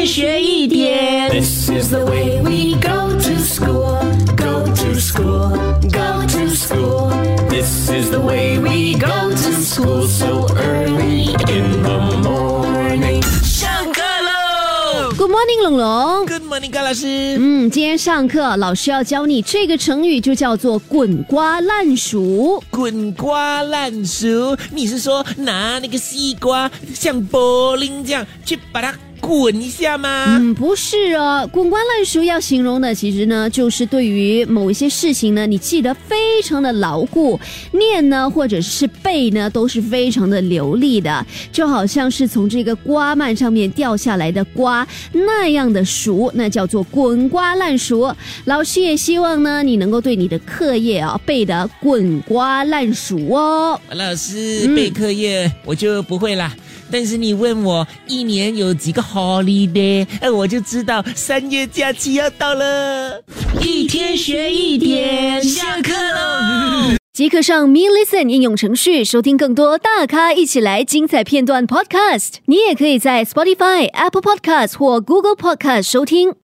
天学一点。This is the way we go to school, go to school, go to school. This is the way we go to school so early in the morning. 上课喽 Good morning，龙龙。！Good morning，高老师。嗯，今天上课老师要教你这个成语，就叫做“滚瓜烂熟滚瓜烂熟，你是说拿那个西瓜像柏林这样去把它滚一下”。吗？嗯，不是哦，滚瓜烂熟要形容的，其实呢，就是对于某一些事情呢，你记得非常的牢固，念呢或者是背呢，都是非常的流利的，就好像是从这个瓜蔓上面掉下来的瓜那样的熟，那叫做滚瓜烂熟。老师也希望呢，你能够对你的课业啊背得滚瓜烂熟哦。老师背课业我就不会啦。但是你问我一年有几个 holiday，哎，我就知道三月假期要到了。一天学一点，下课喽。即刻上 Me Listen 应用程序收听更多大咖一起来精彩片段 Podcast。你也可以在 Spotify、Apple Podcast 或 Google Podcast 收听。